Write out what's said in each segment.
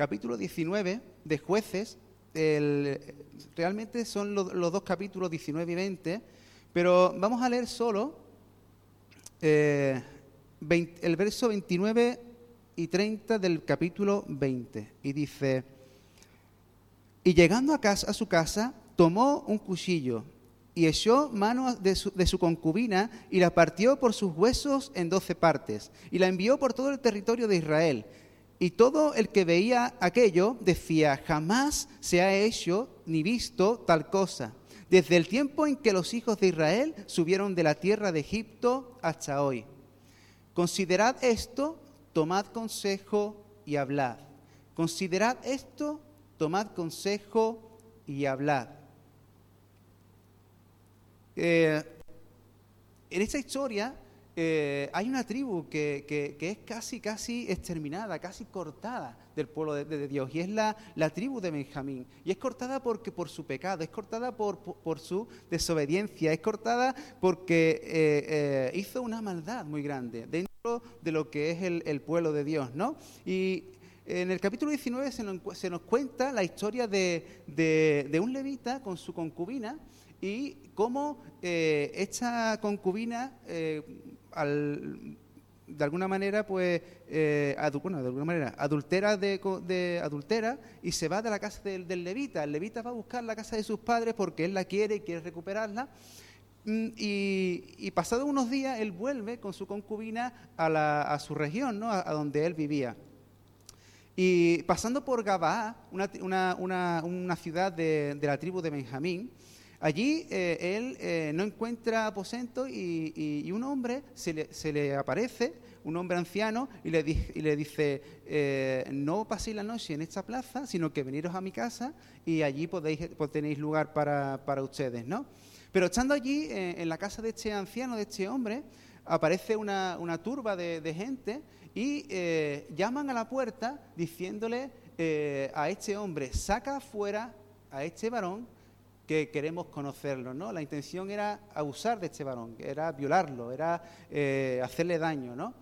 capítulo 19 de jueces, realmente son los dos capítulos 19 y 20, pero vamos a leer solo eh, el verso 29 y 30 del capítulo 20. Y dice, y llegando a, casa, a su casa, tomó un cuchillo y echó mano de su, de su, concubina y la partió por sus huesos en doce partes y la envió por todo el territorio de Israel. Y todo el que veía aquello decía, jamás se ha hecho ni visto tal cosa, desde el tiempo en que los hijos de Israel subieron de la tierra de Egipto hasta hoy. Considerad esto, tomad consejo y hablad. Considerad esto, tomad consejo y hablad. Eh, en esta historia eh, hay una tribu que, es casi, casi exterminada, casi cortada del pueblo de, Dios, y es la, la, tribu de Benjamín. Y es cortada porque, por su pecado, es cortada por, por, su desobediencia, es cortada porque eh, hizo una maldad muy grande dentro de lo que es el, pueblo de Dios, ¿no? Y en el capítulo 19 se nos, se nos cuenta la historia de, de, un levita con su concubina y cómo eh, esta concubina, eh, de alguna manera, pues, eh, de alguna manera, adultera, de, adultera y se va de la casa del, levita. El levita va a buscar la casa de sus padres porque él la quiere y quiere recuperarla. Mm, y, pasados unos días él vuelve con su concubina a, su región, ¿no? a, donde él vivía. Y pasando por Gabaa, una, ciudad de, la tribu de Benjamín, allí eh, él eh, no encuentra aposento y, un hombre se le, aparece, un hombre anciano, y le, dice, eh, no paséis la noche en esta plaza, sino que veniros a mi casa y allí podéis, pues, tenéis lugar para, ustedes, ¿no? Pero estando allí, en la casa de este anciano, de este hombre, aparece una, turba de gente y llaman a la puerta diciéndole a este hombre, saca afuera a este varón que queremos conocerlo, ¿no? La intención era abusar de este varón, era violarlo, era eh, hacerle daño, ¿no?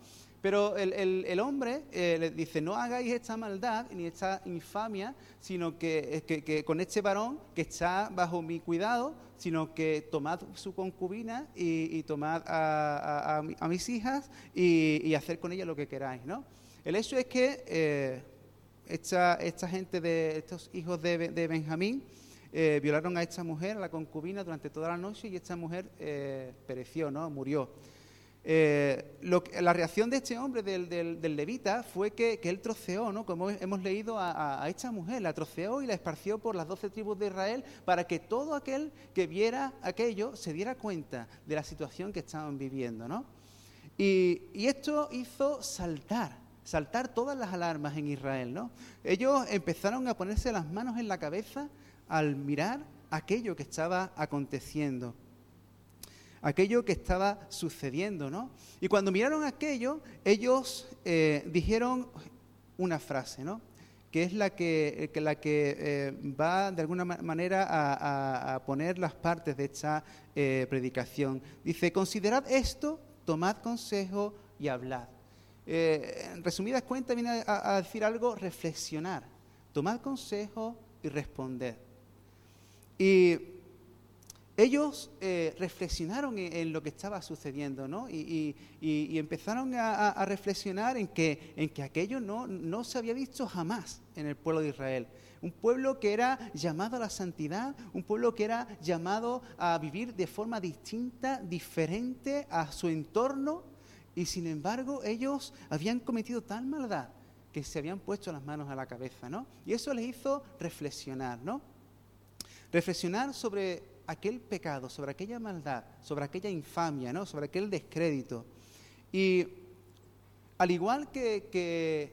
Pero el, hombre le dice, no hagáis esta maldad ni esta infamia, sino que, que, con este varón que está bajo mi cuidado, sino que tomad su concubina y, tomad a, mis hijas y, hacer con ella lo que queráis, ¿no? El hecho es que eh, esta, gente, de estos hijos de, Benjamín, eh, violaron a esta mujer, a la concubina, durante toda la noche y esta mujer eh, pereció, ¿no? Murió. Eh, la reacción de este hombre, del, levita, fue que, él troceó, ¿no? como hemos leído, a, esta mujer, la troceó y la esparció por las doce tribus de Israel para que todo aquel que viera aquello se diera cuenta de la situación que estaban viviendo. ¿no? Y, esto hizo saltar, saltar todas las alarmas en Israel. ¿no? Ellos empezaron a ponerse las manos en la cabeza al mirar aquello que estaba aconteciendo aquello que estaba sucediendo, ¿no? Y cuando miraron aquello, ellos eh, dijeron una frase, ¿no? que es la que, la que eh, va de alguna manera a, poner las partes de esta eh, predicación. Dice, considerad esto, tomad consejo y hablad. en resumidas cuentas viene a, a decir algo, reflexionar, tomad consejo y responder. Y ellos eh, reflexionaron en, lo que estaba sucediendo, ¿no? Y, empezaron a, reflexionar en que, en que aquello no, no, se había visto jamás en el pueblo de Israel. Un pueblo que era llamado a la santidad, un pueblo que era llamado a vivir de forma distinta, diferente a su entorno, y sin embargo ellos habían cometido tal maldad que se habían puesto las manos a la cabeza, ¿no? Y eso les hizo reflexionar, ¿no? Reflexionar sobre aquel pecado, sobre aquella maldad, sobre aquella infamia, ¿no? sobre aquel descrédito. Y al igual que, que,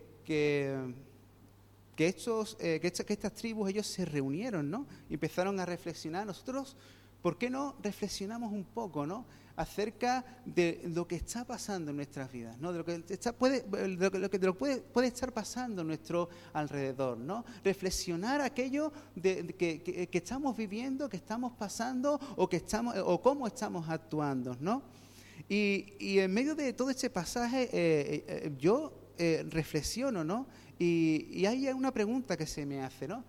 que, estos, eh, que, estas tribus, ellos se reunieron ¿no? empezaron a reflexionar, nosotros, ¿por qué no reflexionamos un poco? ¿no? Acerca de lo que está pasando en nuestras vidas, ¿no? de lo que, está, puede, de lo que, puede, puede, estar pasando en nuestro alrededor, ¿no? reflexionar aquello de, que, que, estamos viviendo, que estamos pasando o, que estamos, o cómo estamos actuando. ¿no? Y, y en medio de todo este pasaje, eh, eh, yo eh, reflexiono, ¿no? Y, y, hay una pregunta que se me hace, ¿no?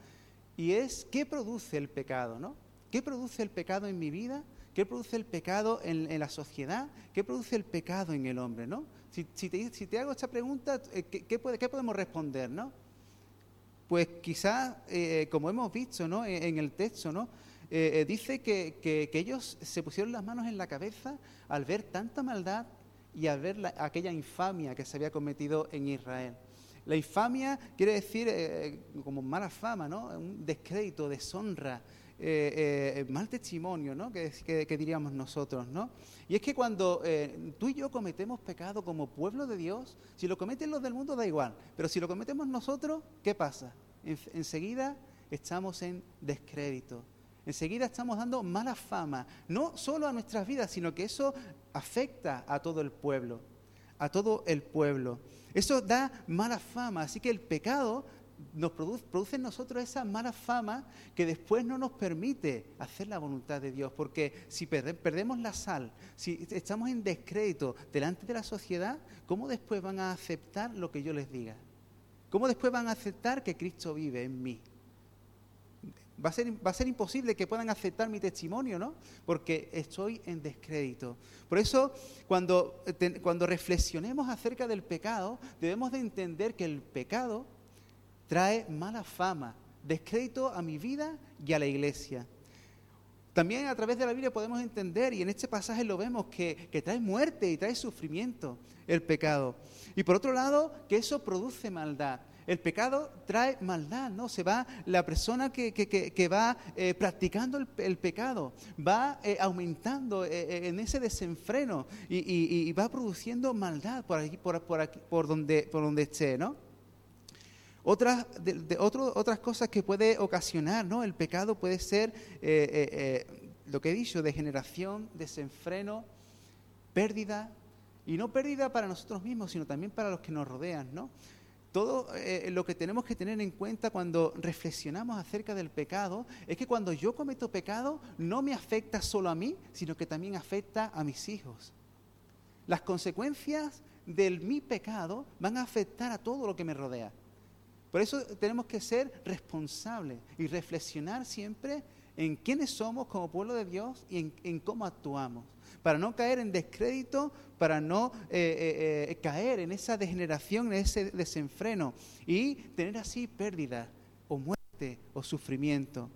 Y es, ¿qué produce el pecado, ¿no? ¿Qué produce el pecado en mi vida? ¿Qué produce el pecado en, la sociedad? ¿Qué produce el pecado en el hombre, ¿no? Si, te, hago esta pregunta, eh, ¿qué, podemos responder, ¿no? Pues quizás, eh, como hemos visto ¿no? en, el texto, ¿no? dice que, ellos se pusieron las manos en la cabeza al ver tanta maldad y al ver aquella infamia que se había cometido en Israel. La infamia quiere decir eh, como mala fama, ¿no? Un descrédito, deshonra, eh, eh, mal testimonio, ¿no? Que, diríamos nosotros, ¿no? Y es que cuando tú y yo cometemos pecado como pueblo de Dios, si lo cometen los del mundo da igual, pero si lo cometemos nosotros, ¿qué pasa? enseguida estamos en descrédito, enseguida estamos dando mala fama, no solo a nuestras vidas, sino que eso afecta a todo el pueblo, a todo el pueblo. Eso da mala fama, así que el pecado nos produce, en nosotros esa mala fama que después no nos permite hacer la voluntad de Dios, porque si perdemos la sal, si estamos en descrédito delante de la sociedad, ¿cómo después van a aceptar lo que yo les diga? ¿Cómo después van a aceptar que Cristo vive en mí? Va a, ser, va a ser imposible que puedan aceptar mi testimonio, ¿no? Porque estoy en descrédito. Por eso, cuando, cuando reflexionemos acerca del pecado, debemos de entender que el pecado trae mala fama, descrédito a mi vida y a la iglesia. También a través de la Biblia podemos entender, y en este pasaje lo vemos, que, que, trae muerte y trae sufrimiento el pecado. Y por otro lado, que eso produce maldad. El pecado trae maldad, ¿no? Se va la persona que, va eh, practicando el, pecado, va eh, aumentando eh, en ese desenfreno y, va produciendo maldad por aquí, por, por, donde, por donde esté, ¿no? Otras, de, otras cosas que puede ocasionar, ¿no? El pecado puede ser, lo que he dicho, degeneración, desenfreno, pérdida, y no pérdida para nosotros mismos, sino también para los que nos rodean, ¿no? todo eh, lo que tenemos que tener en cuenta cuando reflexionamos acerca del pecado es que cuando yo cometo pecado no me afecta solo a mí, sino que también afecta a mis hijos. Las consecuencias de mi pecado van a afectar a todo lo que me rodea. Por eso tenemos que ser responsables y reflexionar siempre en quiénes somos como pueblo de Dios y en cómo actuamos para no caer en descrédito, para no eh, eh, eh, caer en esa degeneración, en ese desenfreno y tener así pérdida o muerte o sufrimiento.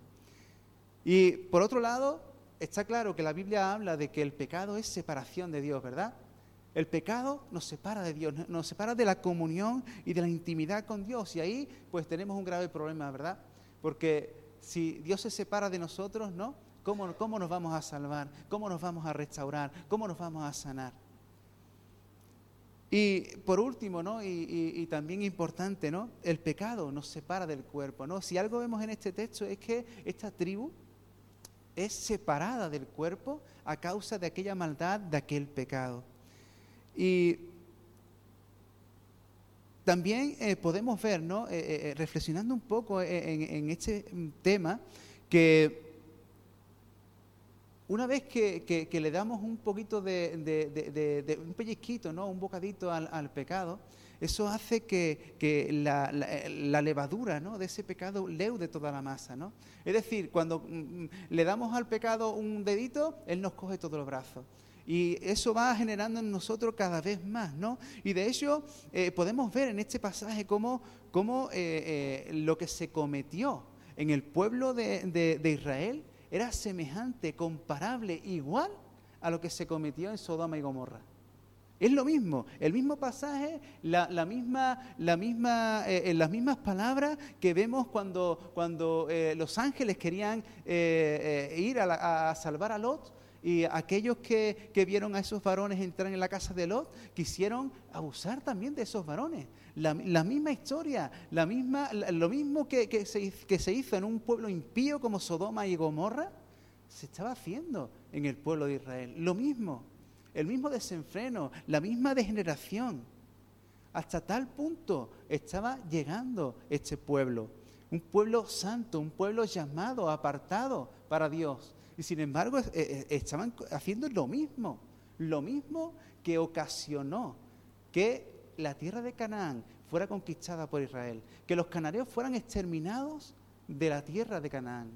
Y por otro lado, está claro que la Biblia habla de que el pecado es separación de Dios, ¿verdad? El pecado nos separa de Dios, nos separa de la comunión y de la intimidad con Dios. Y ahí pues tenemos un grave problema, ¿verdad? Porque si Dios se separa de nosotros, ¿no? ¿Cómo, nos vamos a salvar? ¿Cómo nos vamos a restaurar? ¿Cómo nos vamos a sanar? Y por último, ¿no? Y, también importante, ¿no? El pecado nos separa del cuerpo, ¿no? Si algo vemos en este texto es que esta tribu es separada del cuerpo a causa de aquella maldad, de aquel pecado. Y también eh, podemos ver, ¿no? Eh, eh, reflexionando un poco en este tema, que una vez que, le damos un poquito de, un pellizquito, ¿no? un bocadito al, pecado, eso hace que, la, levadura ¿no? de ese pecado leude toda la masa. ¿no? Es decir, cuando mm, mm, le damos al pecado un dedito, Él nos coge todos los brazos. Y eso va generando en nosotros cada vez más, ¿no? Y de hecho eh, podemos ver en este pasaje cómo, eh, eh, lo que se cometió en el pueblo de Israel era semejante, comparable, igual a lo que se cometió en Sodoma y Gomorra. Es lo mismo, el mismo pasaje, la, misma, la misma, eh, las mismas palabras que vemos cuando, cuando los ángeles querían ir a, salvar a Lot y aquellos que, vieron a esos varones entrar en la casa de Lot quisieron abusar también de esos varones. La, misma historia, la misma, lo mismo que, se, que se hizo en un pueblo impío como Sodoma y Gomorra, se estaba haciendo en el pueblo de Israel. Lo mismo, el mismo desenfreno, la misma degeneración. Hasta tal punto estaba llegando este pueblo. Un pueblo santo, un pueblo llamado, apartado para Dios. Y sin embargo eh, eh, estaban haciendo lo mismo, lo mismo que ocasionó que la tierra de Canaán fuera conquistada por Israel, que los cananeos fueran exterminados de la tierra de Canaán.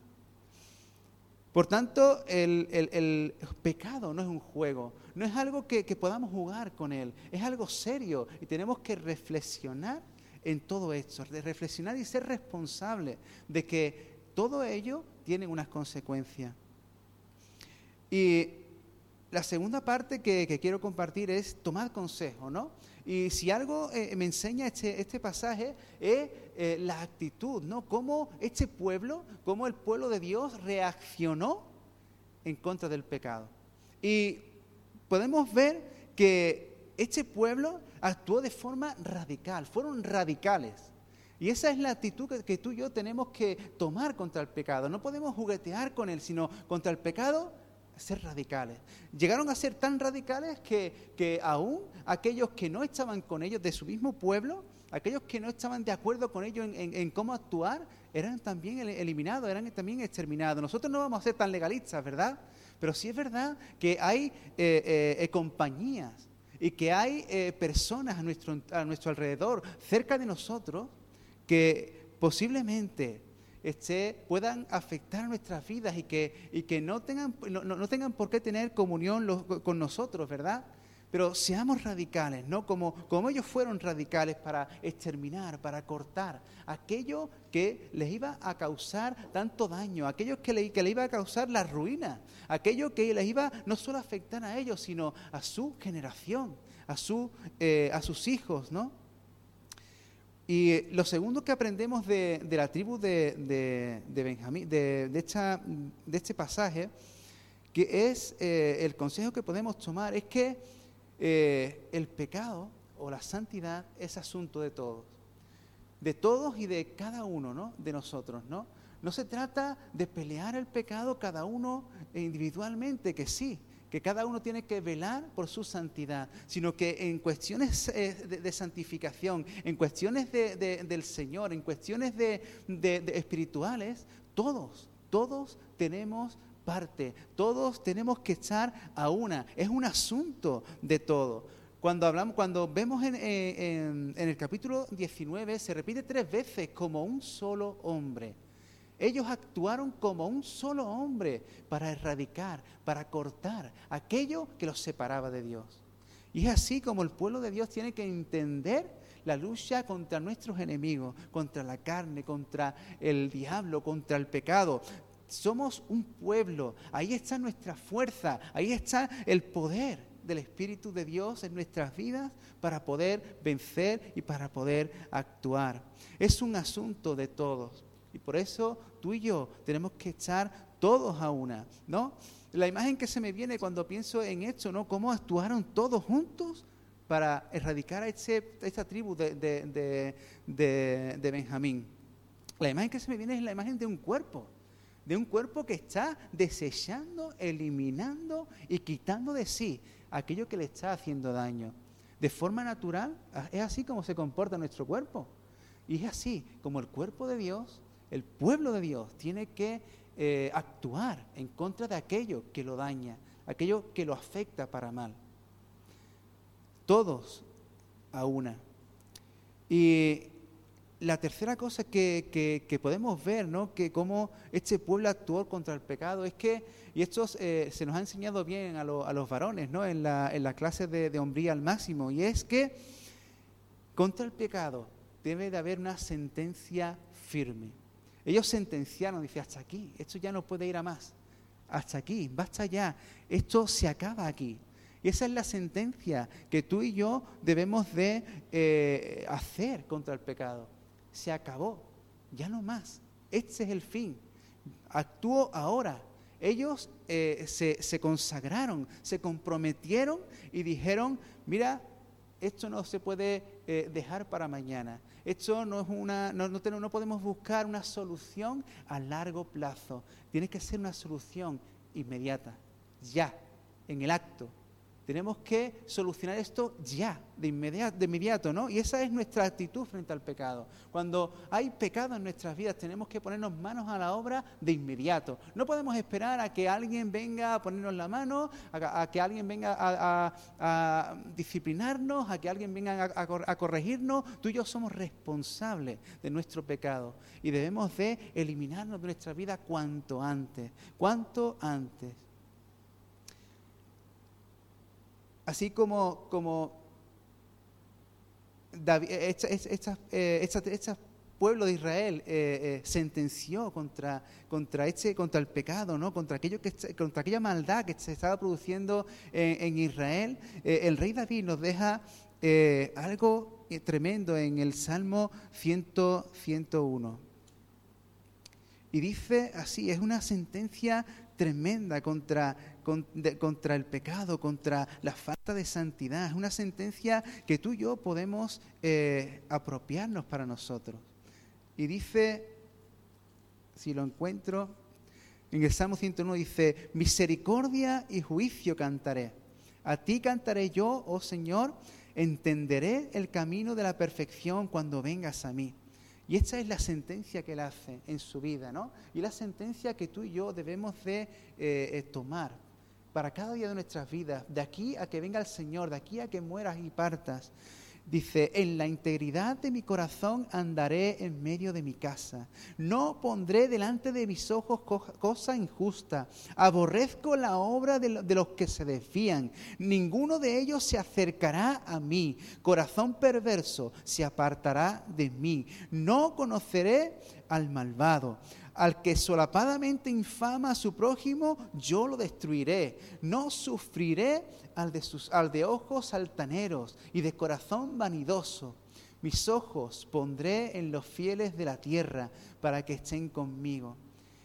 Por tanto, el, pecado no es un juego, no es algo que, podamos jugar con él, es algo serio y tenemos que reflexionar en todo esto, reflexionar y ser responsable de que todo ello tiene unas consecuencias. Y la segunda parte que, quiero compartir es tomar consejo, ¿no? Y si algo eh, me enseña este, este pasaje es eh, la actitud, ¿no? Cómo este pueblo, cómo el pueblo de Dios reaccionó en contra del pecado. Y podemos ver que este pueblo actuó de forma radical, fueron radicales. Y esa es la actitud que, tú y yo tenemos que tomar contra el pecado. No podemos juguetear con él, sino contra el pecado ser radicales. Llegaron a ser tan radicales que, que, aún aquellos que no estaban con ellos de su mismo pueblo, aquellos que no estaban de acuerdo con ellos en, cómo actuar, eran también eliminados, eran también exterminados. Nosotros no vamos a ser tan legalistas, ¿verdad? Pero sí es verdad que hay eh, eh, compañías y que hay eh, personas a nuestro, a nuestro alrededor, cerca de nosotros, que posiblemente este, puedan afectar nuestras vidas y que, y que no, tengan, no, tengan por qué tener comunión con nosotros, ¿verdad? Pero seamos radicales, ¿no? Como, como ellos fueron radicales para exterminar, para cortar aquello que les iba a causar tanto daño, aquello que, le, que les iba a causar la ruina, aquello que les iba no solo a afectar a ellos, sino a su generación, a, su, eh, a sus hijos, ¿no? Y lo segundo que aprendemos de, la tribu de, Benjamín, de, de, este pasaje, que es eh, el consejo que podemos tomar, es que eh, el pecado o la santidad es asunto de todos. De todos y de cada uno, ¿no? De nosotros, ¿no? No se trata de pelear el pecado cada uno individualmente, que sí, que cada uno tiene que velar por su santidad, sino que en cuestiones eh, de, santificación, en cuestiones del Señor, en cuestiones de, espirituales, todos, todos tenemos parte, todos tenemos que estar a una, es un asunto de todo. Cuando hablamos, cuando vemos en, en el capítulo 19, se repite tres veces como un solo hombre. Ellos actuaron como un solo hombre para erradicar, para cortar aquello que los separaba de Dios. Y es así como el pueblo de Dios tiene que entender la lucha contra nuestros enemigos, contra la carne, contra el diablo, contra el pecado. Somos un pueblo, ahí está nuestra fuerza, ahí está el poder del Espíritu de Dios en nuestras vidas para poder vencer y para poder actuar. Es un asunto de todos. Y por eso tú y yo tenemos que echar todos a una, ¿no? La imagen que se me viene cuando pienso en esto, ¿no? Cómo actuaron todos juntos para erradicar a, esta tribu de, de, Benjamín. La imagen que se me viene es la imagen de un cuerpo, de un cuerpo que está desechando, eliminando y quitando de sí aquello que le está haciendo daño. De forma natural, es así como se comporta nuestro cuerpo. Y es así como el cuerpo de Dios el pueblo de Dios tiene que eh, actuar en contra de aquello que lo daña, aquello que lo afecta para mal. Todos a una. Y la tercera cosa que, podemos ver, ¿no? Que cómo este pueblo actuó contra el pecado es que, y esto eh, se nos ha enseñado bien a, los varones, ¿no? En la, en la clase de, de hombría al máximo, y es que contra el pecado debe de haber una sentencia firme. Ellos sentenciaron, dice, hasta aquí, esto ya no puede ir a más. Hasta aquí, basta ya, esto se acaba aquí. Y esa es la sentencia que tú y yo debemos de eh, hacer contra el pecado. Se acabó, ya no más. Este es el fin. Actúo ahora. Ellos eh, se, consagraron, se comprometieron y dijeron, mira, esto no se puede eh, dejar para mañana. Esto no es una, no, no, podemos buscar una solución a largo plazo. Tiene que ser una solución inmediata, ya, en el acto. Tenemos que solucionar esto ya, de inmediato, de inmediato, ¿no? Y esa es nuestra actitud frente al pecado. Cuando hay pecado en nuestras vidas, tenemos que ponernos manos a la obra de inmediato. No podemos esperar a que alguien venga a ponernos la mano, a, que alguien venga a, disciplinarnos, a que alguien venga a, corregirnos. Tú y yo somos responsables de nuestro pecado y debemos de eliminarnos de nuestra vida cuanto antes, cuanto antes. Así como, como este pueblo de Israel eh, sentenció contra, contra, este, contra el pecado, ¿no? contra, aquello que, contra aquella maldad que se estaba produciendo en, Israel, el rey David nos deja algo tremendo en el Salmo 100, 101. Y dice así, es una sentencia tremenda contra, contra el pecado, contra la falta de santidad. Es una sentencia que tú y yo podemos eh, apropiarnos para nosotros. Y dice, si lo encuentro, en el Salmo 101 dice, misericordia y juicio cantaré. A ti cantaré yo, oh Señor, entenderé el camino de la perfección cuando vengas a mí. Y esta es la sentencia que él hace en su vida, ¿no? Y la sentencia que tú y yo debemos de eh, eh, tomar para cada día de nuestras vidas, de aquí a que venga el Señor, de aquí a que mueras y partas. Dice, en la integridad de mi corazón andaré en medio de mi casa. No pondré delante de mis ojos cosa injusta. Aborrezco la obra de, los que se desvían. Ninguno de ellos se acercará a mí. Corazón perverso se apartará de mí. No conoceré al malvado. Al que solapadamente infama a su prójimo, yo lo destruiré. No sufriré al de, ojos altaneros y de corazón vanidoso. Mis ojos pondré en los fieles de la tierra para que estén conmigo.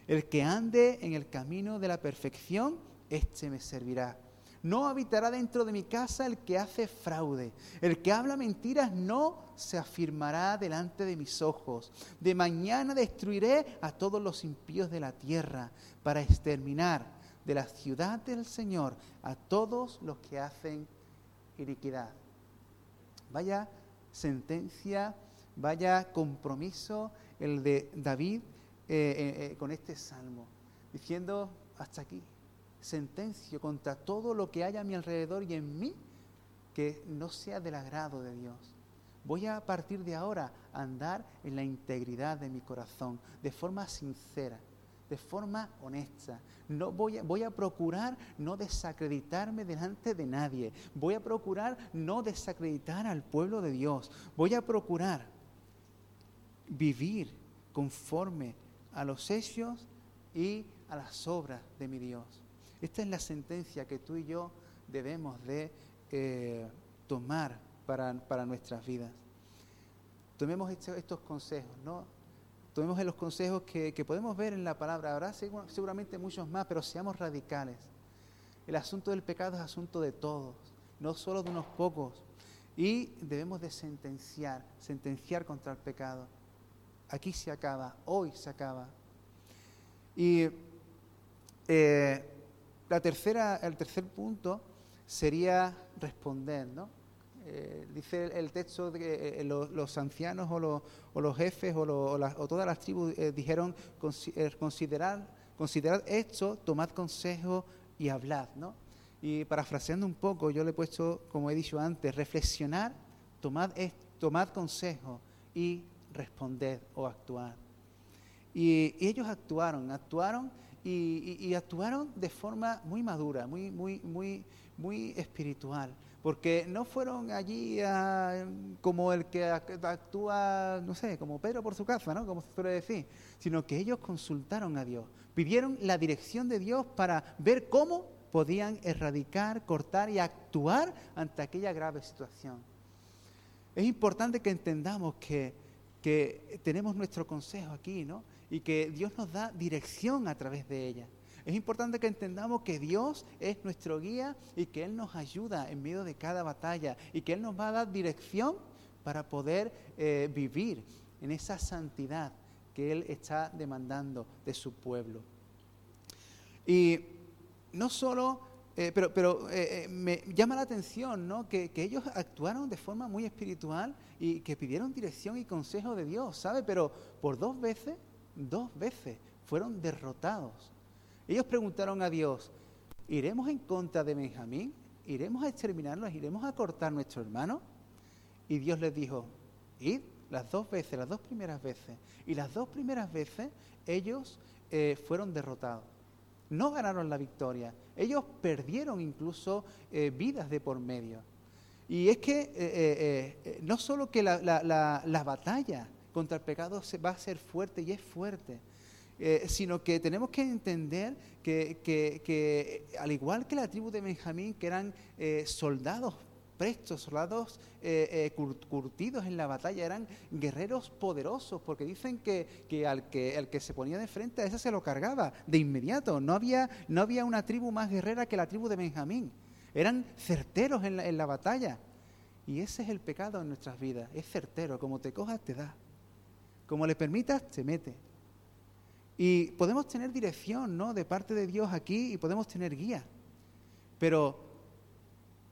El que ande en el camino de la perfección, éste me servirá. No habitará dentro de mi casa el que hace fraude. El que habla mentiras no se afirmará delante de mis ojos. De mañana destruiré a todos los impíos de la tierra para exterminar de la ciudad del Señor a todos los que hacen iniquidad. Vaya sentencia, vaya compromiso el de David eh, eh, eh, con este salmo, diciendo hasta aquí, sentencio contra todo lo que haya a mi alrededor y en mí que no sea del agrado de Dios. Voy a partir de ahora andar en la integridad de mi corazón, de forma sincera, de forma honesta. No voy, a, voy a procurar no desacreditarme delante de nadie. Voy a procurar no desacreditar al pueblo de Dios. Voy a procurar vivir conforme a los hechos y a las obras de mi Dios. Esta es la sentencia que tú y yo debemos de eh, tomar para, para, nuestras vidas. Tomemos estos consejos, ¿no? Tomemos los consejos que, que, podemos ver en la palabra. Habrá seguramente muchos más, pero seamos radicales. El asunto del pecado es asunto de todos, no solo de unos pocos. Y debemos de sentenciar, sentenciar contra el pecado. Aquí se acaba, hoy se acaba. Y eh, la tercera, el tercer punto sería responder, ¿no? Eh, dice el, texto que eh, los, ancianos o los, jefes o, todas las tribus eh, dijeron considerar, considerad esto, tomad consejo y hablad, ¿no? Y parafraseando un poco, yo le he puesto, como he dicho antes, reflexionar, tomad, tomad consejo y responded o actuar. Y, y ellos actuaron, actuaron y, actuaron de forma muy madura, muy, muy, muy, muy espiritual, porque no fueron allí como el que actúa, no sé, como Pedro por su casa, ¿no? Como se suele decir, sino que ellos consultaron a Dios, pidieron la dirección de Dios para ver cómo podían erradicar, cortar y actuar ante aquella grave situación. Es importante que entendamos que, que tenemos nuestro consejo aquí, ¿no? y que Dios nos da dirección a través de ella. Es importante que entendamos que Dios es nuestro guía y que Él nos ayuda en medio de cada batalla y que Él nos va a dar dirección para poder eh, vivir en esa santidad que Él está demandando de su pueblo. Y no solo eh, pero, pero eh, me llama la atención ¿no? que, ellos actuaron de forma muy espiritual y que pidieron dirección y consejo de Dios, ¿sabe? Pero por dos veces, dos veces fueron derrotados. Ellos preguntaron a Dios, ¿iremos en contra de Benjamín? ¿Iremos a exterminarlos? ¿Iremos a cortar nuestro hermano? Y Dios les dijo, id las dos veces, las dos primeras veces. Y las dos primeras veces ellos eh, fueron derrotados. No ganaron la victoria. Ellos perdieron incluso eh, vidas de por medio. Y es que eh, no solo que la, la, batalla contra el pecado va a ser fuerte y es fuerte, sino que tenemos que entender que, que, que, al igual que la tribu de Benjamín, que eran soldados prestos, soldados eh, eh, curtidos en la batalla, eran guerreros poderosos, porque dicen que, que, al que el que se ponía de frente a ese se lo cargaba de inmediato. No había, no había una tribu más guerrera que la tribu de Benjamín. Eran certeros en la, en la batalla. Y ese es el pecado en nuestras vidas. Es certero. Como te cojas, te da. Como le permitas, te mete. Y podemos tener dirección, ¿no? De parte de Dios aquí y podemos tener guía. Pero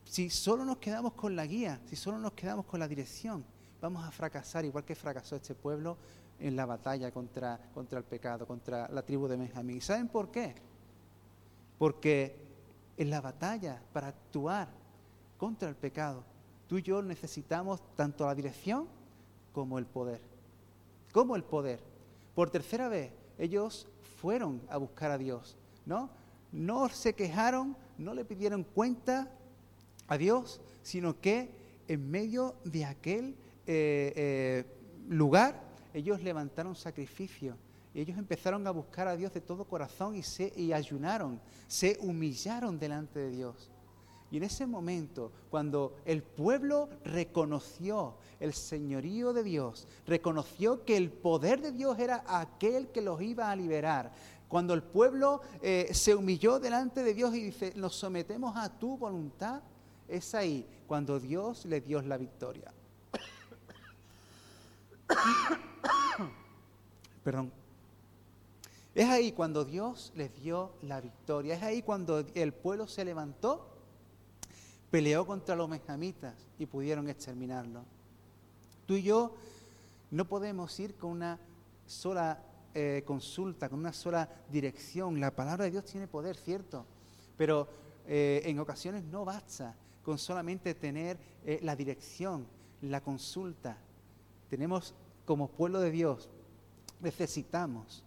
si solo nos quedamos con la guía, si solo nos quedamos con la dirección, vamos a fracasar igual que fracasó este pueblo en la batalla contra, contra el pecado, contra la tribu de Benjamín. ¿Y saben por qué? Porque en la batalla, para actuar contra el pecado, tú y yo necesitamos tanto la dirección como el poder. Como el poder. Por tercera vez, ellos fueron a buscar a Dios, ¿no? No se quejaron, no le pidieron cuenta, a Dios, sino que en medio de aquel eh, eh, lugar ellos levantaron sacrificio. Ellos empezaron a buscar a Dios de todo corazón y, se, y ayunaron, se humillaron delante de Dios. Y en ese momento, cuando el pueblo reconoció el señorío de Dios, reconoció que el poder de Dios era aquel que los iba a liberar, cuando el pueblo eh, se humilló delante de Dios y dice, nos sometemos a tu voluntad, es ahí cuando Dios le dio la victoria. Perdón. Es ahí cuando Dios les dio la victoria. Es ahí cuando el pueblo se levantó, peleó contra los benjamitas y pudieron exterminarlo. Tú y yo no podemos ir con una sola eh, consulta, con una sola dirección. La palabra de Dios tiene poder, cierto, pero eh, en ocasiones no basta con solamente tener eh, la dirección, la consulta. Tenemos como pueblo de Dios, necesitamos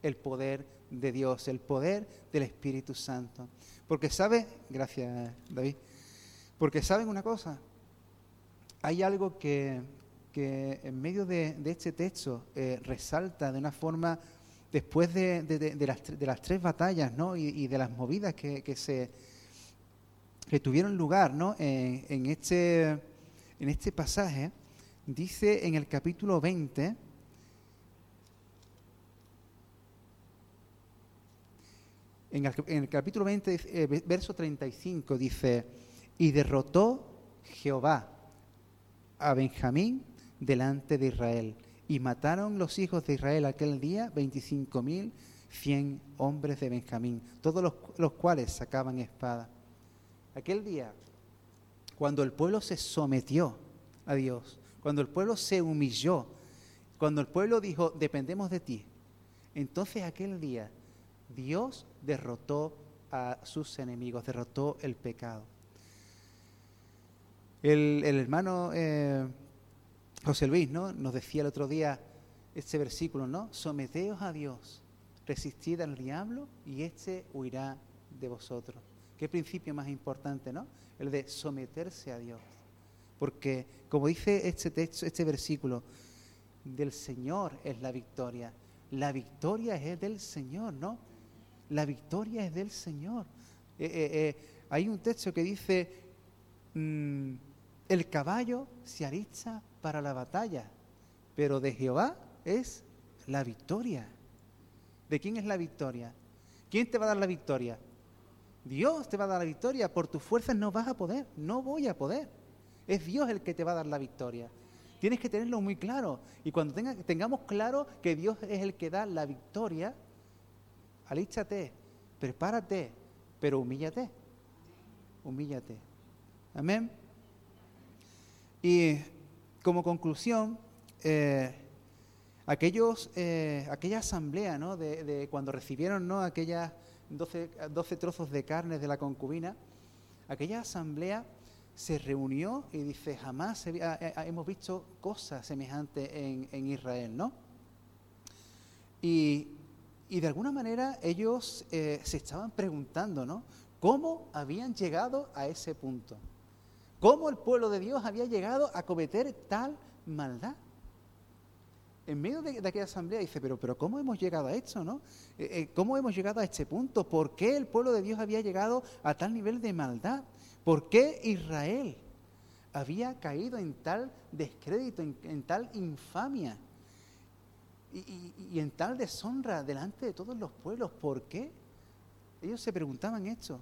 el poder de Dios, el poder del Espíritu Santo. Porque sabe, gracias David, porque saben una cosa, hay algo que, en medio de, este texto eh, resalta de una forma, después de, las, tres batallas ¿no? y, de las movidas que, que se que tuvieron lugar ¿no? en, este, en este pasaje, dice en el capítulo 20, en el, capítulo 20, eh, verso 35, dice, y derrotó Jehová a Benjamín delante de Israel, y mataron los hijos de Israel aquel día veinticinco mil cien hombres de Benjamín, todos los cuales sacaban espada. Aquel día, cuando el pueblo se sometió a Dios, cuando el pueblo se humilló, cuando el pueblo dijo, dependemos de ti, entonces aquel día Dios derrotó a sus enemigos, derrotó el pecado. El, hermano eh, José Luis ¿no? nos decía el otro día este versículo, ¿no? Someteos a Dios, resistid al diablo y éste huirá de vosotros. Qué principio más importante, ¿no? El de someterse a Dios. Porque, como dice este texto, este versículo, del Señor es la victoria. La victoria es del Señor, ¿no? La victoria es del Señor. Eh, eh, eh, hay un texto que dice, mm, el caballo se arista para la batalla, pero de Jehová es la victoria. ¿De quién es la victoria? ¿Quién te va a dar la victoria? Dios te va a dar la victoria. Por tus fuerzas no vas a poder. No voy a poder. Es Dios el que te va a dar la victoria. Tienes que tenerlo muy claro. Y cuando tengamos claro que Dios es el que da la victoria, alíchate, prepárate, pero humíllate. humíllate. Amén. Y como conclusión, eh, aquellos, eh, aquella asamblea ¿no? de, cuando recibieron ¿no? aquellas 12, 12 trozos de carne de la concubina, aquella asamblea se reunió y dice, jamás hemos visto cosas semejantes en, Israel, ¿no? Y, de alguna manera ellos eh, se estaban preguntando, ¿no? ¿Cómo habían llegado a ese punto? ¿Cómo el pueblo de Dios había llegado a cometer tal maldad? En medio de, aquella asamblea dice, pero, pero ¿cómo hemos llegado a esto, no? Eh, eh, ¿Cómo hemos llegado a este punto? ¿Por qué el pueblo de Dios había llegado a tal nivel de maldad? ¿Por qué Israel había caído en tal descrédito, en, tal infamia y, en tal deshonra delante de todos los pueblos? ¿Por qué? Ellos se preguntaban esto,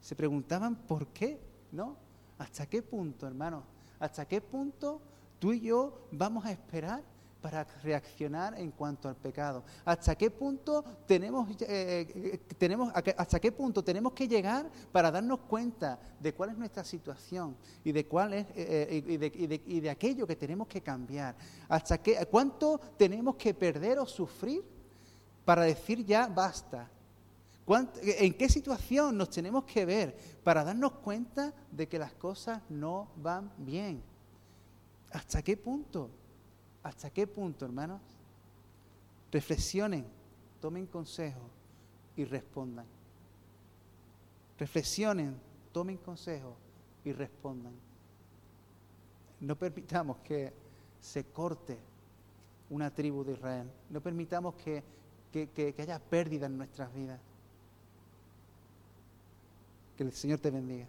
se preguntaban por qué, ¿no? ¿Hasta qué punto, hermano? ¿Hasta qué punto tú y yo vamos a esperar para reaccionar en cuanto al pecado. ¿Hasta qué punto tenemos, eh, eh, tenemos, hasta qué punto tenemos que llegar para darnos cuenta de cuál es nuestra situación y de cuál eh, y, de, y, de, aquello que tenemos que cambiar? ¿Hasta qué, cuánto tenemos que perder o sufrir para decir ya basta? ¿En qué situación nos tenemos que ver para darnos cuenta de que las cosas no van bien? ¿Hasta qué punto? ¿Hasta qué punto, hermanos? Reflexionen, tomen consejo y respondan. Reflexionen, tomen consejo y respondan. No permitamos que se corte una tribu de Israel. No permitamos que, que haya pérdida en nuestras vidas. Que el Señor te bendiga.